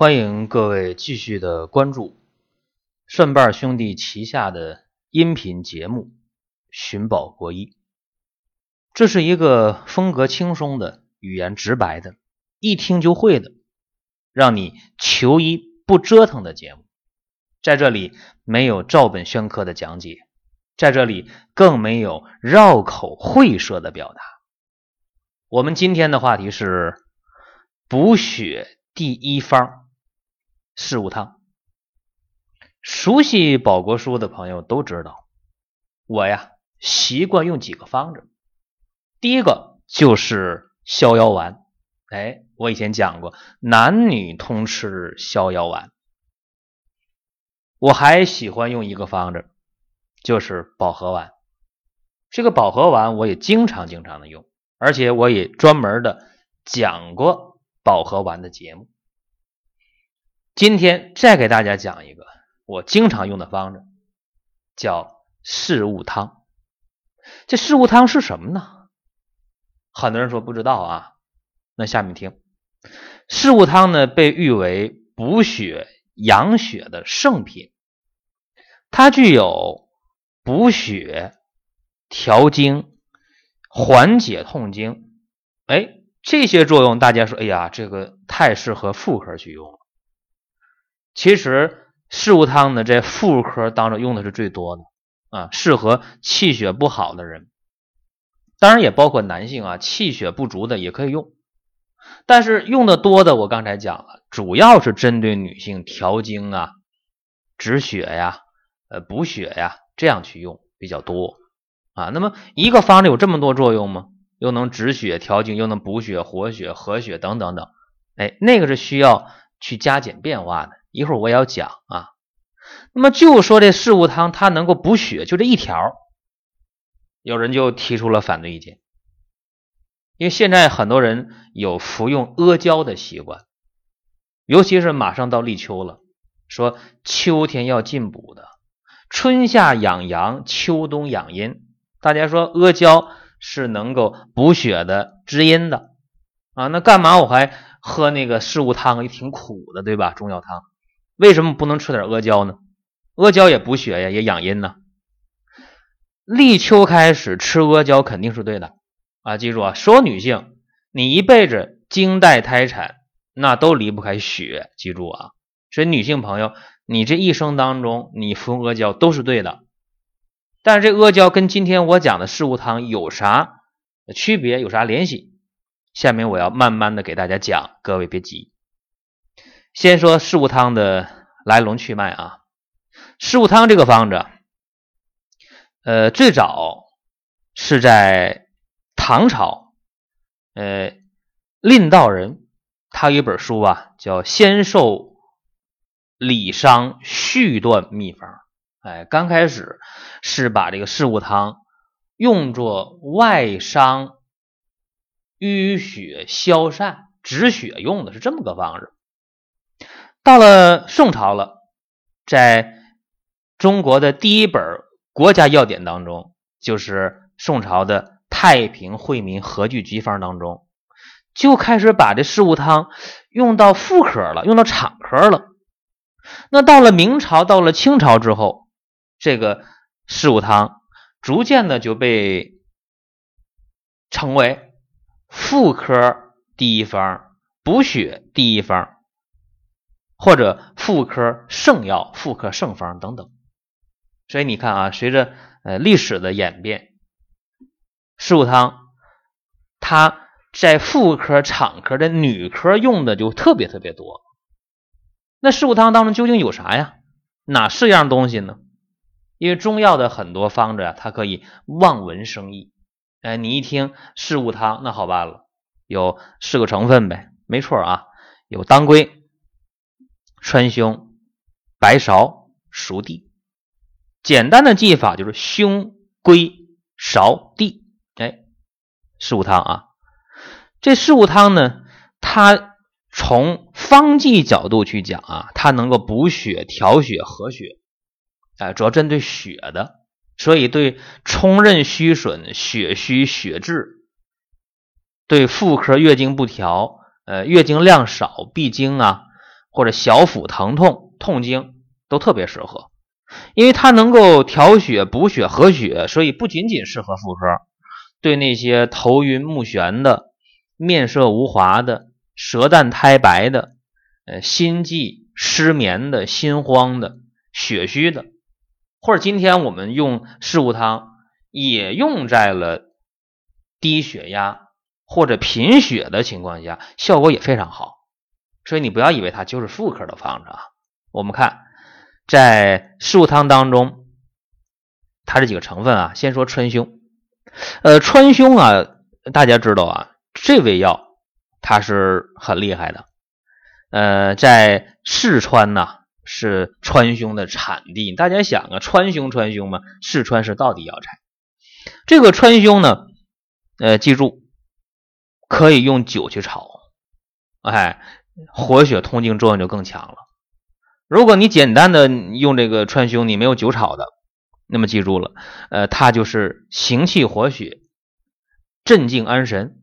欢迎各位继续的关注顺瓣兄弟旗下的音频节目《寻宝国医》。这是一个风格轻松的、语言直白的、一听就会的，让你求医不折腾的节目。在这里没有照本宣科的讲解，在这里更没有绕口晦涩的表达。我们今天的话题是补血第一方——四物汤。熟悉保国书的朋友都知道，我呀习惯用几个方子。第一个就是逍遥丸，哎，我以前讲过，男女通吃逍遥丸。我还喜欢用一个方子，就是保和丸。这个保和丸我也经常经常的用，而且我也专门的讲过保和丸的节目。今天再给大家讲一个我经常用的方子，叫四物汤。这四物汤是什么呢？很多人说不知道啊，那下面听，四物汤呢被誉为补血养血的圣品，它具有补血、调经、缓解痛经，哎，这些作用，大家说，哎呀，这个太适合妇科去用了。其实四物汤呢，在妇科当中用的是最多的啊，适合气血不好的人。当然也包括男性啊，气血不足的也可以用，但是用的多的，我刚才讲了，主要是针对女性调经啊、止血呀、呃补血呀这样去用比较多啊。那么一个方子有这么多作用吗？又能止血、调经，又能补血、活血、和血等等等，哎，那个是需要去加减变化的。一会儿我也要讲啊。那么就说这四物汤它能够补血，就这一条。有人就提出了反对意见，因为现在很多人有服用阿胶的习惯，尤其是马上到立秋了，说秋天要进补的，春夏养阳，秋冬养阴。大家说阿胶是能够补血的、滋阴的啊，那干嘛我还喝那个四物汤？也挺苦的，对吧？中药汤为什么不能吃点阿胶呢？阿胶也补血呀，也养阴呢。立秋开始吃阿胶肯定是对的啊！记住啊，所有女性，你一辈子经带胎产，那都离不开血。记住啊，所以女性朋友，你这一生当中，你服用阿胶都是对的。但是这阿胶跟今天我讲的四物汤有啥区别？有啥联系？下面我要慢慢的给大家讲，各位别急。先说四物汤的来龙去脉啊，四物汤这个方子。呃，最早是在唐朝，呃，蔺道人他有一本书啊，叫《仙寿理伤续断秘方》。哎，刚开始是把这个四物汤用作外伤、淤血消散、止血用的，是这么个方子。到了宋朝了，在中国的第一本。国家药典当中，就是宋朝的《太平惠民和聚集方》当中，就开始把这四物汤用到妇科了，用到产科了。那到了明朝，到了清朝之后，这个四物汤逐渐的就被称为妇科第一方、补血第一方，或者妇科圣药、妇科圣方等等。所以你看啊，随着呃历史的演变，四物汤它在妇科、产科的女科用的就特别特别多。那四物汤当中究竟有啥呀？哪四样东西呢？因为中药的很多方子啊，它可以望闻生意。哎，你一听四物汤，那好办了，有四个成分呗，没错啊，有当归、川芎、白芍、熟地。简单的记法就是胸归芍地，哎，四物汤啊，这四物汤呢，它从方剂角度去讲啊，它能够补血、调血、和血，哎，主要针对血的，所以对冲任虚损、血虚血滞，对妇科月经不调、呃月经量少、闭经啊，或者小腹疼痛、痛经都特别适合，因为它能够调血、补血、和血，所以不仅仅适合妇科，对那些头晕目眩的、面色无华的、舌淡苔白的、呃心悸失眠的、心慌的、血虚的，或者今天我们用四物汤也用在了低血压或者贫血的情况下，效果也非常好。所以你不要以为它就是妇科的方子啊。我们看在四物汤当中，它这几个成分啊，先说川芎。呃，川芎啊，大家知道啊，这味药它是很厉害的。呃，在四川呢是川芎的产地。大家想啊，川芎川芎嘛，四川是道地药材。这个川芎呢，呃，记住可以用酒去炒，哎。活血通经作用就更强了。如果你简单的用这个川芎，你没有酒炒的，那么记住了，呃，它就是行气活血、镇静安神，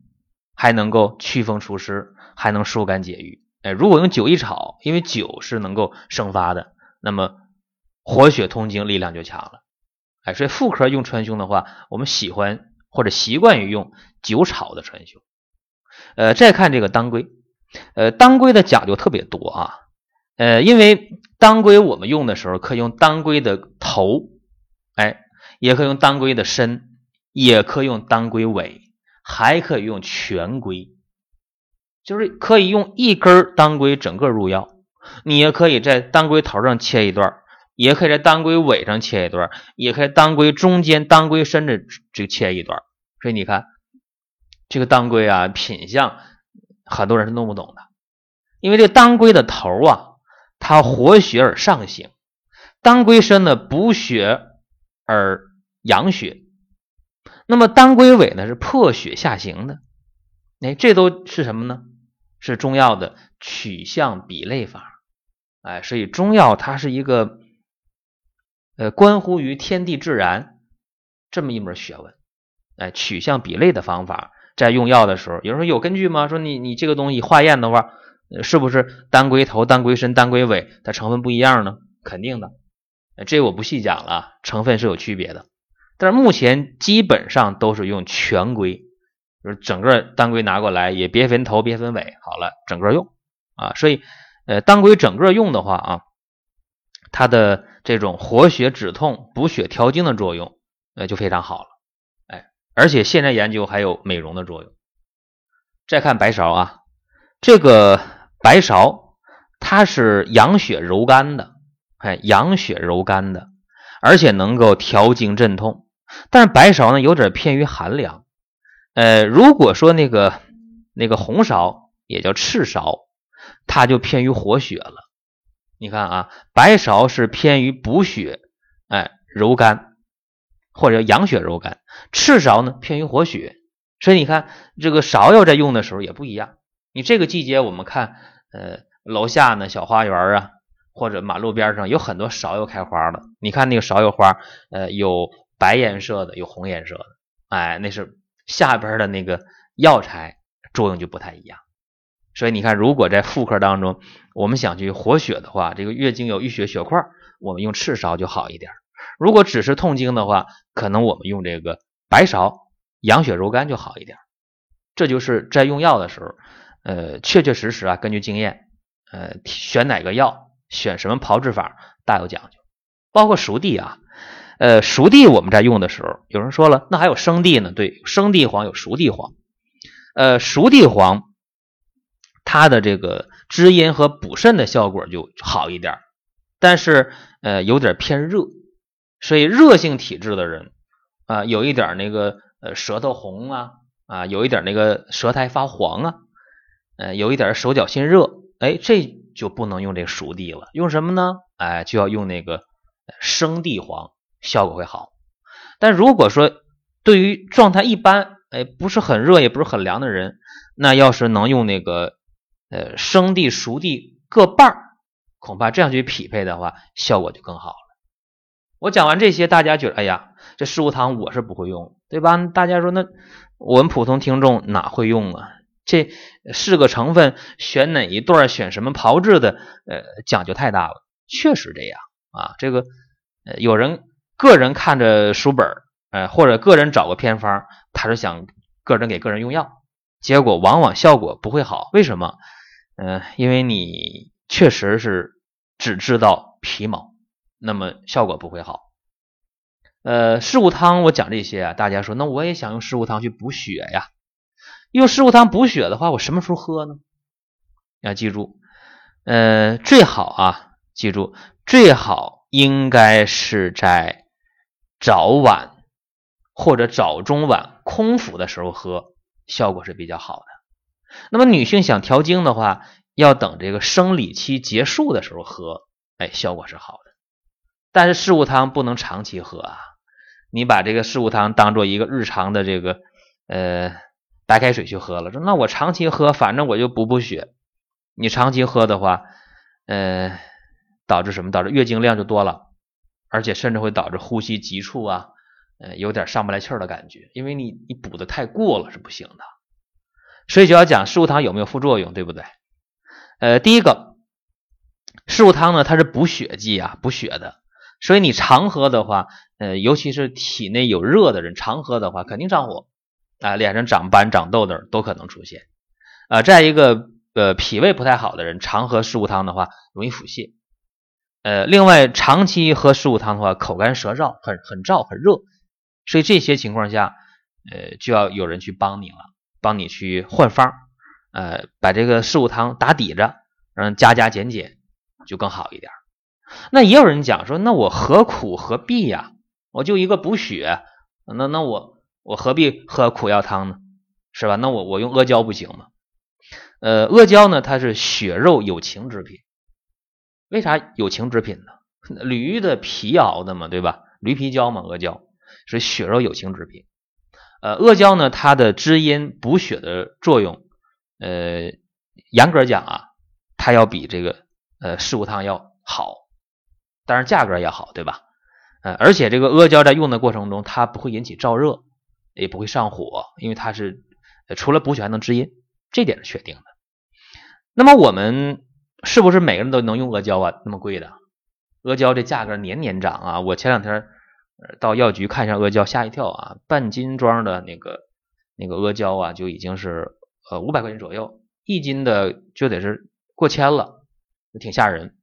还能够祛风除湿，还能疏肝解郁。哎，如果用酒一炒，因为酒是能够生发的，那么活血通经力量就强了。哎，所以妇科用川芎的话，我们喜欢或者习惯于用酒炒的川芎。呃，再看这个当归。呃，当归的讲究特别多啊，呃，因为当归我们用的时候可以用当归的头，哎，也可以用当归的身，也可以用当归尾，还可以用全归，就是可以用一根当归整个入药。你也可以在当归头上切一段，也可以在当归尾上切一段，也可以当归中间、当归身的就切一段。所以你看这个当归啊，品相。很多人是弄不懂的，因为这当归的头啊，它活血而上行；当归身呢，补血而养血。那么当归尾呢，是破血下行的。哎，这都是什么呢？是中药的取象比类法。哎，所以中药它是一个呃，关乎于天地自然这么一门学问。哎，取象比类的方法。在用药的时候，有人说有根据吗？说你你这个东西化验的话，是不是当归头、当归身、当归尾它成分不一样呢？肯定的，这我不细讲了，成分是有区别的。但是目前基本上都是用全归，就是整个当归拿过来，也别分头别分尾，好了，整个用啊。所以呃，当归整个用的话啊，它的这种活血止痛、补血调经的作用，呃，就非常好了。而且现在研究还有美容的作用。再看白芍啊，这个白芍它是养血柔肝的，哎，养血柔肝的，而且能够调经镇痛。但是白芍呢，有点偏于寒凉。呃，如果说那个那个红芍也叫赤芍，它就偏于活血了。你看啊，白芍是偏于补血，哎，柔肝。或者养血柔肝，赤芍呢偏于活血，所以你看这个芍药在用的时候也不一样。你这个季节我们看，呃，楼下呢小花园啊，或者马路边上有很多芍药开花了。你看那个芍药花，呃，有白颜色的，有红颜色的，哎，那是下边的那个药材作用就不太一样。所以你看，如果在妇科当中，我们想去活血的话，这个月经有淤血血块，我们用赤芍就好一点。如果只是痛经的话，可能我们用这个白芍养血柔肝就好一点。这就是在用药的时候，呃，确确实实啊，根据经验，呃，选哪个药，选什么炮制法大有讲究。包括熟地啊，呃，熟地我们在用的时候，有人说了，那还有生地呢？对，生地黄有熟地黄，呃，熟地黄它的这个滋阴和补肾的效果就好一点，但是呃，有点偏热。所以热性体质的人啊，有一点那个呃舌头红啊啊，有一点那个舌苔发黄啊，呃，有一点手脚心热，哎，这就不能用这熟地了，用什么呢？哎，就要用那个生地黄，效果会好。但如果说对于状态一般，哎，不是很热也不是很凉的人，那要是能用那个呃生地熟地各半儿，恐怕这样去匹配的话，效果就更好了。我讲完这些，大家觉得，哎呀，这四物汤我是不会用，对吧？大家说，那我们普通听众哪会用啊？这四个成分选哪一段，选什么炮制的，呃，讲究太大了。确实这样啊，这个呃，有人个人看着书本，呃，或者个人找个偏方，他是想个人给个人用药，结果往往效果不会好。为什么？嗯，因为你确实是只知道皮毛，那么效果不会好。呃，四物汤我讲这些啊，大家说那我也想用四物汤去补血呀。用四物汤补血的话，我什么时候喝呢？要记住，呃，最好啊，记住最好应该是在早晚或者早中晚空腹的时候喝，效果是比较好的。那么女性想调经的话，要等这个生理期结束的时候喝，哎，效果是好的。但是四物汤不能长期喝啊，你把这个四物汤当做一个日常的这个呃。白开水去喝了，说那我长期喝，反正我就补补血。你长期喝的话，呃，导致什么？导致月经量就多了，而且甚至会导致呼吸急促啊，呃，有点上不来气儿的感觉，因为你你补的太过了是不行的。所以就要讲四物汤有没有副作用，对不对？呃，第一个，四物汤呢，它是补血剂啊，补血的，所以你常喝的话，呃，尤其是体内有热的人，常喝的话肯定上火。啊，脸上长斑、长痘痘都可能出现。啊，再一个，呃，脾胃不太好的人，常喝四物汤的话，容易腹泻。呃，另外，长期喝四物汤的话，口干舌燥，很很燥、很热。所以这些情况下，呃，就要有人去帮你了，帮你去换方，呃，把这个四物汤打底着，让加加减减，就更好一点。那也有人讲说，那我何苦何必呀？我就一个补血，那那我。我何必喝苦药汤呢？是吧？那我我用阿胶不行吗？呃，阿胶呢，它是血肉有情之品。为啥有情之品呢？驴的皮熬的嘛，对吧？驴皮胶嘛，阿胶是血肉有情之品。呃，阿胶呢，它的滋阴补血的作用，呃，严格讲啊，它要比这个呃四物汤要好，当然价格也好，对吧？呃，而且这个阿胶在用的过程中，它不会引起燥热。也不会上火，因为它是除了补血还能滋阴，这点是确定的。那么我们是不是每个人都能用阿胶啊？那么贵的阿胶这价格年年涨啊！我前两天到药局看一下阿胶，吓一跳啊！半斤装的那个那个阿胶啊，就已经是呃五百块钱左右，一斤的就得是过千了，挺吓人。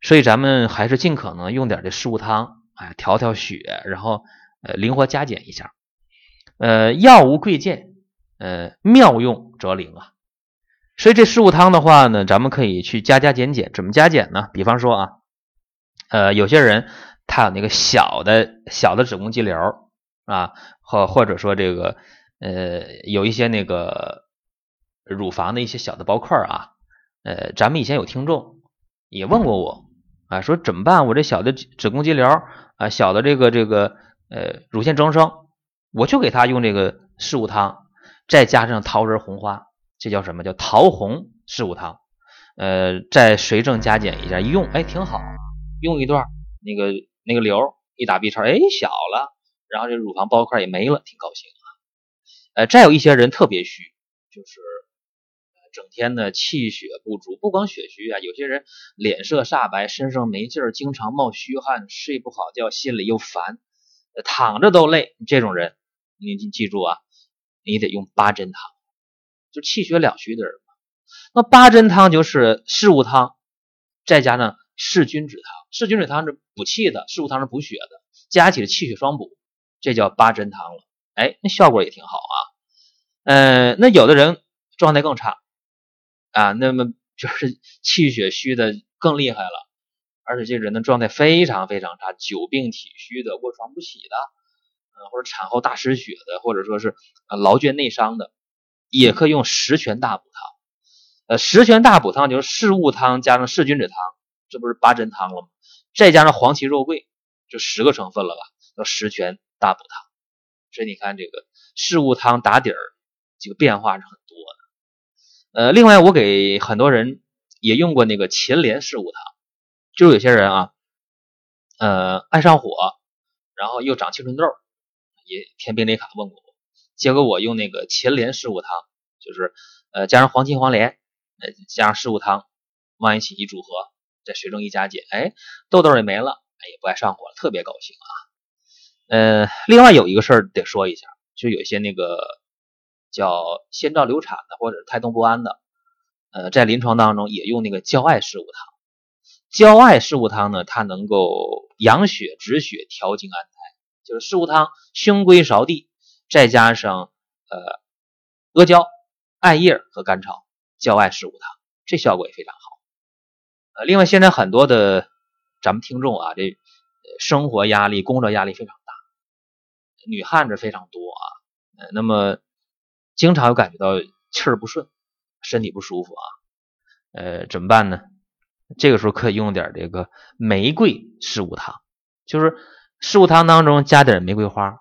所以咱们还是尽可能用点这四物汤，哎，调调血，然后呃灵活加减一下。呃，药无贵贱，呃，妙用则灵啊。所以这四物汤的话呢，咱们可以去加加减减。怎么加减呢？比方说啊，呃，有些人他有那个小的小的子宫肌瘤啊，或或者说这个呃，有一些那个乳房的一些小的包块啊，呃，咱们以前有听众也问过我啊，说怎么办？我这小的子宫肌瘤啊，小的这个这个呃乳腺增生。我就给他用这个四物汤，再加上桃仁红花，这叫什么叫桃红四物汤？呃，再随症加减一下，一用哎挺好，用一段那个那个瘤一打 B 超，哎小了，然后这乳房包块也没了，挺高兴啊。呃，再有一些人特别虚，就是整天的气血不足，不光血虚啊，有些人脸色煞白，身上没劲儿，经常冒虚汗，睡不好觉，心里又烦，躺着都累，这种人。你记住啊，你得用八珍汤，就气血两虚的人嘛。那八珍汤就是四物汤，再加上四君子汤。四君子汤是补气的，四物汤是补血的，加起来气血双补，这叫八珍汤了。哎，那效果也挺好啊。呃，那有的人状态更差啊，那么就是气血虚的更厉害了，而且这个人的状态非常非常差，久病体虚的，卧床不起的。或者产后大失血的，或者说是劳倦内伤的，也可以用十全大补汤。呃，十全大补汤就是四物汤加上四君子汤，这不是八珍汤了吗？再加上黄芪肉桂，就十个成分了吧？叫十全大补汤。所以你看这个四物汤打底儿，这个变化是很。呃，另外我给很多人也用过那个秦莲四物汤，就是有些人啊，呃爱上火，然后又长青春痘。也填病历卡问过我，结果我用那个秦莲四物汤，就是呃，加上黄芪、黄连，呃，加上食物汤，往一起一组合，在水中一加减，哎，痘痘也没了，哎，也不爱上火了，特别高兴啊。呃，另外有一个事儿得说一下，就有些那个叫先兆流产的或者胎动不安的，呃，在临床当中也用那个焦艾食物汤。焦艾食物汤呢，它能够养血止血、调经安胎，就是食物汤胸归芍地，再加上呃阿胶、艾叶和甘草，焦艾食物汤，这效果也非常好。呃，另外现在很多的咱们听众啊，这生活压力、工作压力非常大，女汉子非常多啊，呃，那么经常有感觉到气儿不顺，身体不舒服啊，呃，怎么办呢？这个时候可以用点这个玫瑰食物汤，就是食物汤当中加点玫瑰花，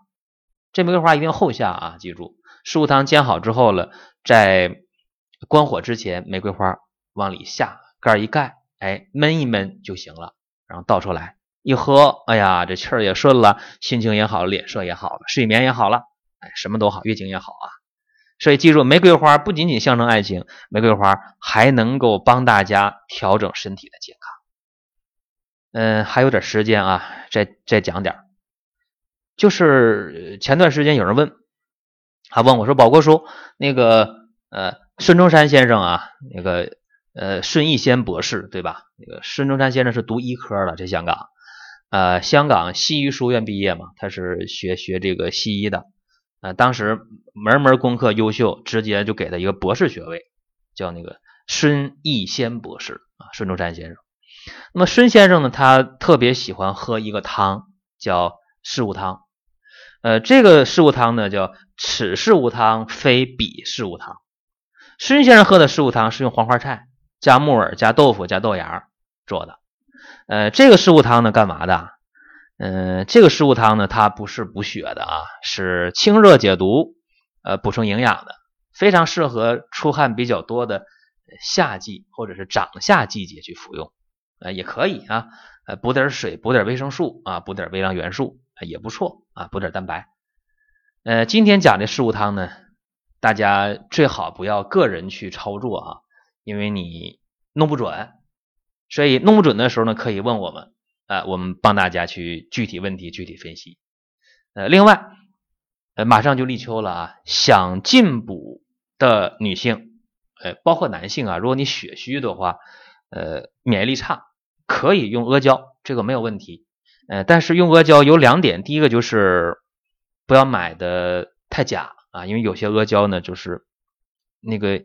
这玫瑰花一定后下啊，记住，食物汤煎好之后了，在关火之前，玫瑰花往里下，盖一盖，哎，焖一焖就行了，然后倒出来一喝，哎呀，这气儿也顺了，心情也好，脸色也好了，睡眠也好了，哎，什么都好，月经也好啊。所以记住，玫瑰花不仅仅象征爱情，玫瑰花还能够帮大家调整身体的健康。嗯，还有点时间啊，再再讲点就是前段时间有人问，他问我说：“宝国叔，那个呃，孙中山先生啊，那个呃，孙逸仙博士对吧？那个孙中山先生是读医科的，在香港，呃，香港西医书院毕业嘛，他是学学这个西医的。”啊，当时门门功课优秀，直接就给他一个博士学位，叫那个孙逸仙博士啊，孙中山先生。那么孙先生呢，他特别喜欢喝一个汤，叫事物汤。呃，这个事物汤呢，叫此事物汤非彼事物汤。孙先生喝的事物汤是用黄花菜加木耳加豆腐加豆芽做的。呃，这个事物汤呢，干嘛的？嗯，这个食物汤呢，它不是补血的啊，是清热解毒，呃，补充营养的，非常适合出汗比较多的夏季或者是长夏季节去服用，呃，也可以啊，呃，补点水，补点维生素啊，补点微量元素也不错啊，补点蛋白。呃，今天讲的食物汤呢，大家最好不要个人去操作啊，因为你弄不准，所以弄不准的时候呢，可以问我们。啊，我们帮大家去具体问题具体分析。呃，另外，呃，马上就立秋了啊，想进补的女性，呃，包括男性啊，如果你血虚的话，呃，免疫力差，可以用阿胶，这个没有问题。呃，但是用阿胶有两点，第一个就是不要买的太假啊，因为有些阿胶呢，就是那个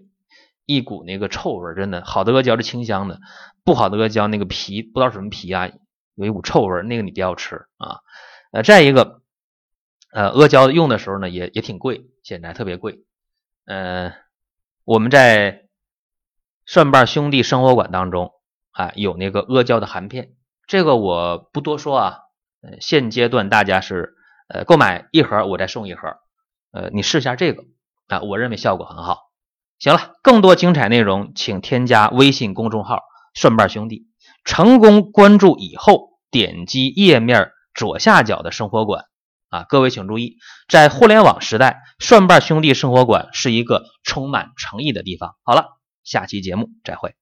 一股那个臭味，真的，好的阿胶是清香的，不好的阿胶那个皮不知道什么皮啊。有一股臭味，那个你不要吃啊。呃，再一个，呃，阿胶用的时候呢，也也挺贵，现在特别贵。呃，我们在蒜瓣兄弟生活馆当中啊，有那个阿胶的含片，这个我不多说啊。呃，现阶段大家是呃购买一盒，我再送一盒。呃，你试一下这个啊，我认为效果很好。行了，更多精彩内容，请添加微信公众号“蒜瓣兄弟”。成功关注以后，点击页面左下角的生活馆啊，各位请注意，在互联网时代，蒜瓣兄弟生活馆是一个充满诚意的地方。好了，下期节目再会。